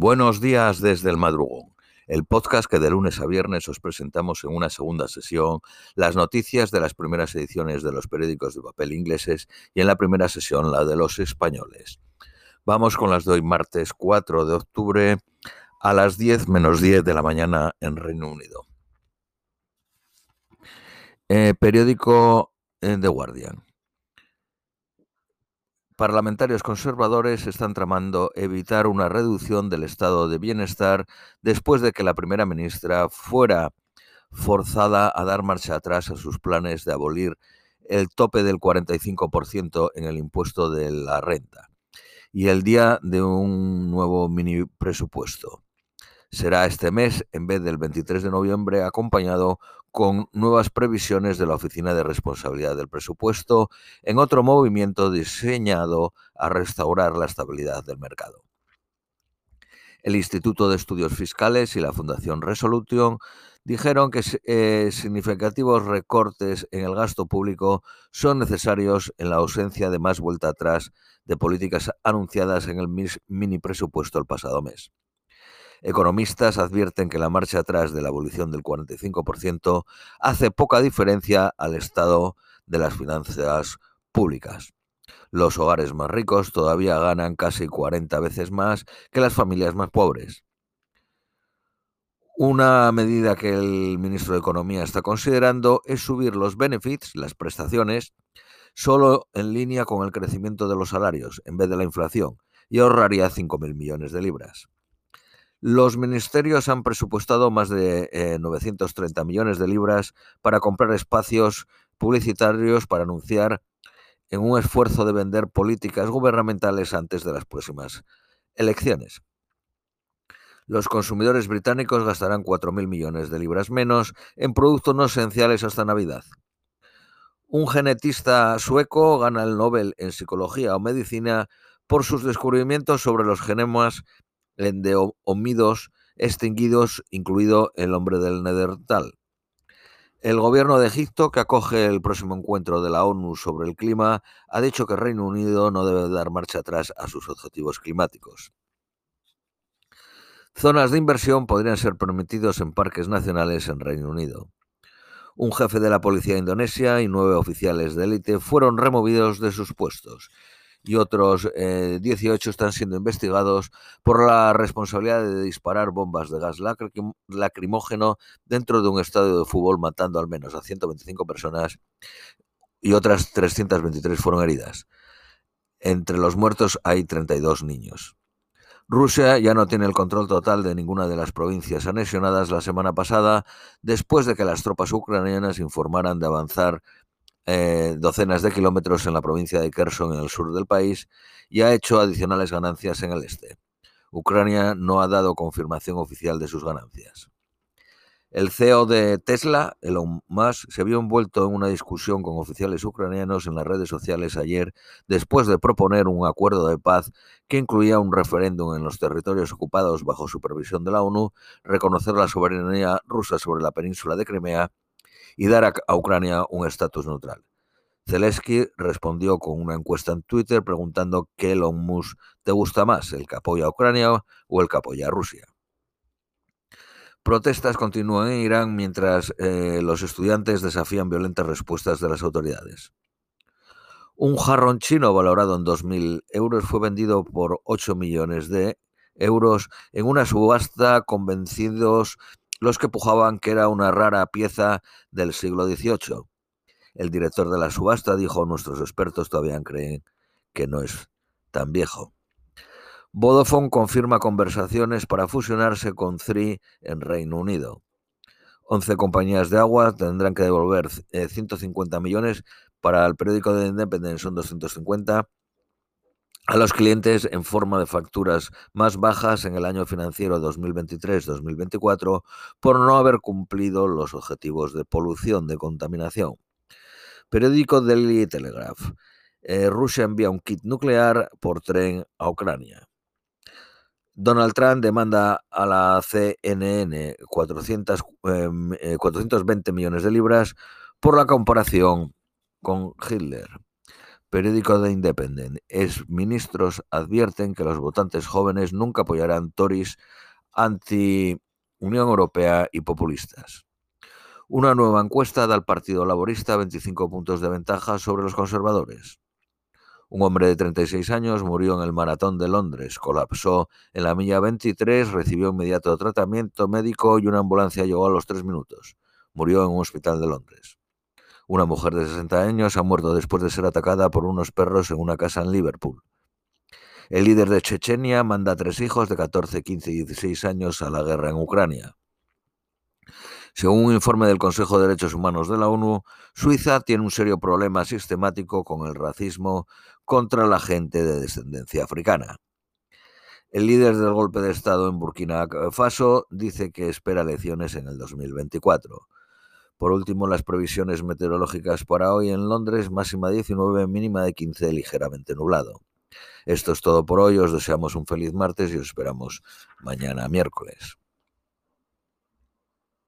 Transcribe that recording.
Buenos días desde el madrugón, el podcast que de lunes a viernes os presentamos en una segunda sesión las noticias de las primeras ediciones de los periódicos de papel ingleses y en la primera sesión la de los españoles. Vamos con las de hoy martes 4 de octubre a las 10 menos 10 de la mañana en Reino Unido. Eh, periódico eh, The Guardian. Parlamentarios conservadores están tramando evitar una reducción del estado de bienestar después de que la primera ministra fuera forzada a dar marcha atrás a sus planes de abolir el tope del 45% en el impuesto de la renta y el día de un nuevo mini presupuesto. Será este mes en vez del 23 de noviembre, acompañado con nuevas previsiones de la Oficina de Responsabilidad del Presupuesto en otro movimiento diseñado a restaurar la estabilidad del mercado. El Instituto de Estudios Fiscales y la Fundación Resolution dijeron que eh, significativos recortes en el gasto público son necesarios en la ausencia de más vuelta atrás de políticas anunciadas en el mini presupuesto el pasado mes. Economistas advierten que la marcha atrás de la abolición del 45% hace poca diferencia al estado de las finanzas públicas. Los hogares más ricos todavía ganan casi 40 veces más que las familias más pobres. Una medida que el ministro de Economía está considerando es subir los benefits, las prestaciones, solo en línea con el crecimiento de los salarios, en vez de la inflación, y ahorraría 5.000 millones de libras. Los ministerios han presupuestado más de 930 eh, millones de libras para comprar espacios publicitarios para anunciar en un esfuerzo de vender políticas gubernamentales antes de las próximas elecciones. Los consumidores británicos gastarán 4.000 millones de libras menos en productos no esenciales hasta Navidad. Un genetista sueco gana el Nobel en Psicología o Medicina por sus descubrimientos sobre los genemas de homínidos extinguidos, incluido el hombre del Nedertal. El gobierno de Egipto, que acoge el próximo encuentro de la ONU sobre el clima, ha dicho que Reino Unido no debe dar marcha atrás a sus objetivos climáticos. Zonas de inversión podrían ser permitidos en parques nacionales en Reino Unido. Un jefe de la policía indonesia y nueve oficiales de élite fueron removidos de sus puestos y otros 18 eh, están siendo investigados por la responsabilidad de disparar bombas de gas lacrimógeno dentro de un estadio de fútbol matando al menos a 125 personas y otras 323 fueron heridas. Entre los muertos hay 32 niños. Rusia ya no tiene el control total de ninguna de las provincias anexionadas la semana pasada después de que las tropas ucranianas informaran de avanzar eh, docenas de kilómetros en la provincia de Kherson, en el sur del país, y ha hecho adicionales ganancias en el este. Ucrania no ha dado confirmación oficial de sus ganancias. El CEO de Tesla, Elon Musk, se vio envuelto en una discusión con oficiales ucranianos en las redes sociales ayer después de proponer un acuerdo de paz que incluía un referéndum en los territorios ocupados bajo supervisión de la ONU, reconocer la soberanía rusa sobre la península de Crimea y dar a, Ucrania un estatus neutral. Zelensky respondió con una encuesta en Twitter preguntando qué Elon Musk te gusta más, el que apoya a Ucrania o el que apoya a Rusia. Protestas continúan en Irán mientras eh, los estudiantes desafían violentas respuestas de las autoridades. Un jarrón chino valorado en 2.000 euros fue vendido por 8 millones de euros en una subasta convencidos los que pujaban que era una rara pieza del siglo XVIII. El director de la subasta dijo, nuestros expertos todavía creen que no es tan viejo. Vodafone confirma conversaciones para fusionarse con Three en Reino Unido. 11 compañías de agua tendrán que devolver 150 eh, millones para el periódico de Independence, son 250 a los clientes en forma de facturas más bajas en el año financiero 2023-2024 por no haber cumplido los objetivos de polución, de contaminación. Periódico Daily Telegraph. Eh, Rusia envía un kit nuclear por tren a Ucrania. Donald Trump demanda a la CNN 400, 420 millones de libras por la comparación con Hitler. Periódico de Independent. ministros advierten que los votantes jóvenes nunca apoyarán Tories anti-Unión Europea y populistas. Una nueva encuesta da al Partido Laborista 25 puntos de ventaja sobre los conservadores. Un hombre de 36 años murió en el maratón de Londres, colapsó en la milla 23, recibió inmediato tratamiento médico y una ambulancia llegó a los tres minutos. Murió en un hospital de Londres. Una mujer de 60 años ha muerto después de ser atacada por unos perros en una casa en Liverpool. El líder de Chechenia manda a tres hijos de 14, 15 y 16 años a la guerra en Ucrania. Según un informe del Consejo de Derechos Humanos de la ONU, Suiza tiene un serio problema sistemático con el racismo contra la gente de descendencia africana. El líder del golpe de Estado en Burkina Faso dice que espera elecciones en el 2024. Por último, las previsiones meteorológicas para hoy en Londres, máxima 19, mínima de 15, ligeramente nublado. Esto es todo por hoy, os deseamos un feliz martes y os esperamos mañana miércoles.